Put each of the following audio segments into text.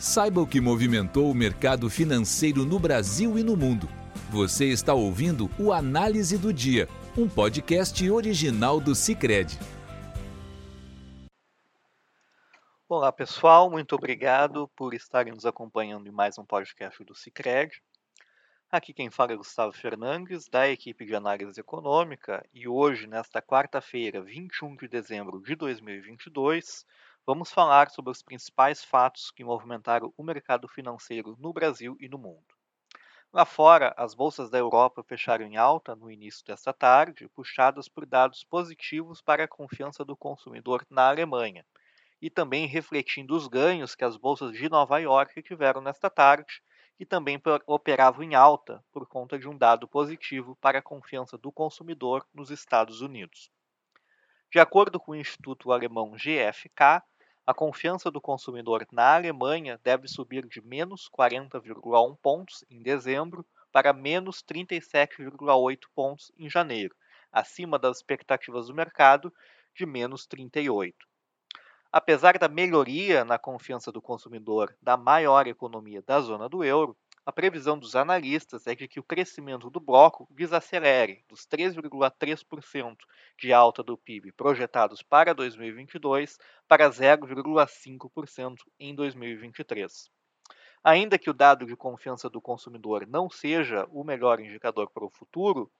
Saiba o que movimentou o mercado financeiro no Brasil e no mundo. Você está ouvindo o Análise do Dia, um podcast original do Cicred. Olá pessoal, muito obrigado por estarem nos acompanhando em mais um podcast do Cicred. Aqui quem fala é Gustavo Fernandes, da equipe de análise econômica, e hoje, nesta quarta-feira, 21 de dezembro de 2022, vamos falar sobre os principais fatos que movimentaram o mercado financeiro no Brasil e no mundo. Lá fora, as bolsas da Europa fecharam em alta no início desta tarde, puxadas por dados positivos para a confiança do consumidor na Alemanha, e também refletindo os ganhos que as bolsas de Nova York tiveram nesta tarde, que também operavam em alta por conta de um dado positivo para a confiança do consumidor nos Estados Unidos. De acordo com o Instituto Alemão GfK, a confiança do consumidor na Alemanha deve subir de menos 40,1 pontos em dezembro para menos 37,8 pontos em janeiro, acima das expectativas do mercado de menos 38. Apesar da melhoria na confiança do consumidor da maior economia da zona do euro, a previsão dos analistas é de que o crescimento do bloco desacelere dos 3,3% de alta do PIB projetados para 2022 para 0,5% em 2023. Ainda que o dado de confiança do consumidor não seja o melhor indicador para o futuro,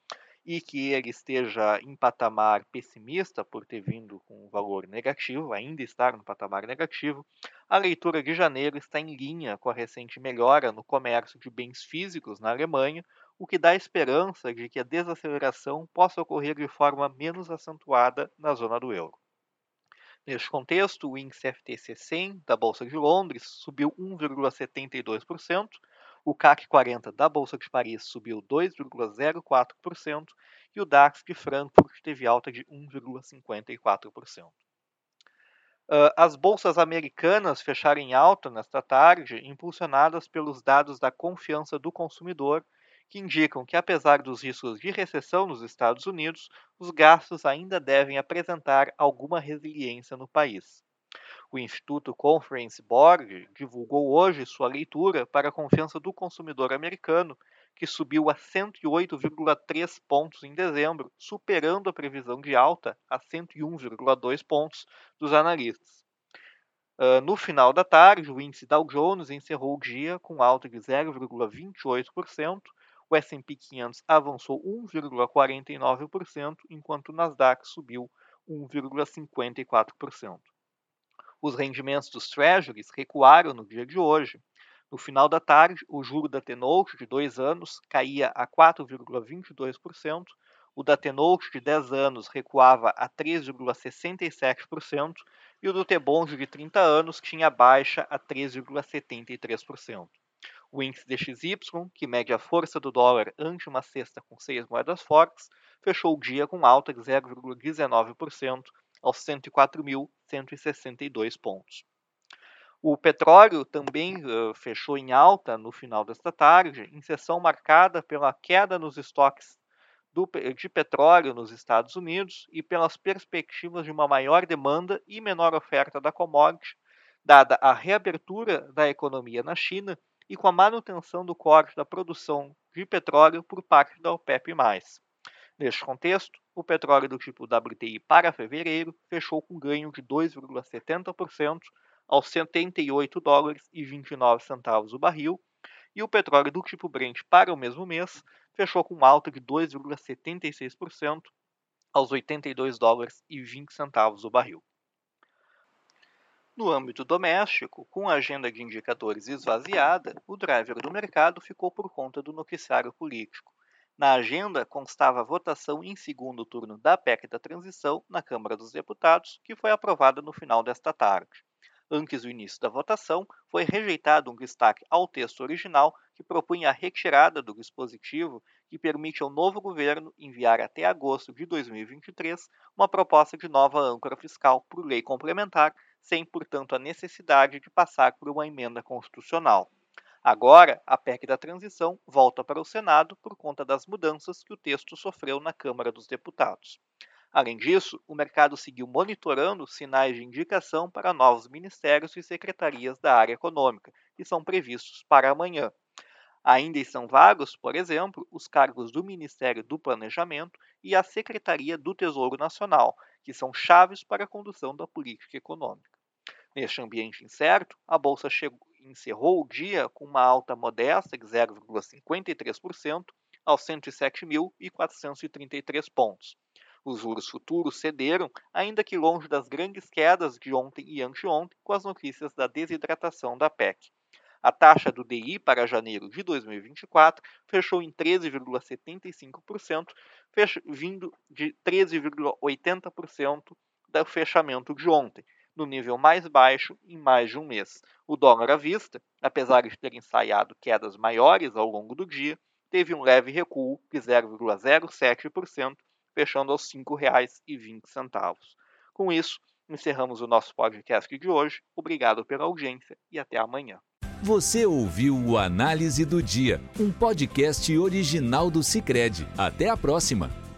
e que ele esteja em patamar pessimista por ter vindo com um valor negativo, ainda estar no patamar negativo, a leitura de janeiro está em linha com a recente melhora no comércio de bens físicos na Alemanha, o que dá esperança de que a desaceleração possa ocorrer de forma menos acentuada na zona do euro. Neste contexto, o índice FTSE 100 da Bolsa de Londres subiu 1,72%, o CAC 40 da Bolsa de Paris subiu 2,04% e o DAX de Frankfurt teve alta de 1,54%. Uh, as bolsas americanas fecharam em alta nesta tarde, impulsionadas pelos dados da confiança do consumidor, que indicam que, apesar dos riscos de recessão nos Estados Unidos, os gastos ainda devem apresentar alguma resiliência no país. O Instituto Conference Board divulgou hoje sua leitura para a confiança do consumidor americano, que subiu a 108,3 pontos em dezembro, superando a previsão de alta a 101,2 pontos dos analistas. Uh, no final da tarde, o índice Dow Jones encerrou o dia com alta de 0,28%, o S&P 500 avançou 1,49%, enquanto o Nasdaq subiu 1,54%. Os rendimentos dos treasuries recuaram no dia de hoje. No final da tarde, o juro da T-Note de 2 anos caía a 4,22%, o da T-Note de 10 anos recuava a 3,67% e o do T-Bond de 30 anos tinha baixa a 3,73%. O índice DXY, que mede a força do dólar ante uma cesta com seis moedas fortes, fechou o dia com alta de 0,19% aos 104.162 pontos. O petróleo também uh, fechou em alta no final desta tarde, em sessão marcada pela queda nos estoques do, de petróleo nos Estados Unidos e pelas perspectivas de uma maior demanda e menor oferta da commodity, dada a reabertura da economia na China e com a manutenção do corte da produção de petróleo por parte da OPEP+. Neste contexto, o petróleo do tipo WTI para fevereiro fechou com ganho de 2,70% aos 78 dólares e 29 centavos o barril, e o petróleo do tipo Brent para o mesmo mês fechou com alta de 2,76% aos 82 dólares e 20 centavos o barril. No âmbito doméstico, com a agenda de indicadores esvaziada, o driver do mercado ficou por conta do noticiário político. Na agenda constava a votação em segundo turno da PEC da transição na Câmara dos Deputados, que foi aprovada no final desta tarde. Antes do início da votação, foi rejeitado um destaque ao texto original que propunha a retirada do dispositivo que permite ao novo governo enviar até agosto de 2023 uma proposta de nova âncora fiscal por lei complementar, sem, portanto, a necessidade de passar por uma emenda constitucional. Agora, a PEC da transição volta para o Senado por conta das mudanças que o texto sofreu na Câmara dos Deputados. Além disso, o mercado seguiu monitorando sinais de indicação para novos ministérios e secretarias da área econômica, que são previstos para amanhã. Ainda estão vagos, por exemplo, os cargos do Ministério do Planejamento e a Secretaria do Tesouro Nacional, que são chaves para a condução da política econômica. Neste ambiente incerto, a Bolsa chegou, encerrou o dia com uma alta modesta de 0,53% aos 107.433 pontos. Os juros futuros cederam, ainda que longe das grandes quedas de ontem e anteontem, com as notícias da desidratação da PEC. A taxa do DI para janeiro de 2024 fechou em 13,75%, vindo de 13,80% do fechamento de ontem, no nível mais baixo em mais de um mês. O dólar à vista, apesar de ter ensaiado quedas maiores ao longo do dia, teve um leve recuo de 0,07%, fechando aos R$ 5,20. Com isso, encerramos o nosso podcast de hoje. Obrigado pela audiência e até amanhã. Você ouviu o Análise do Dia, um podcast original do Cicred. Até a próxima!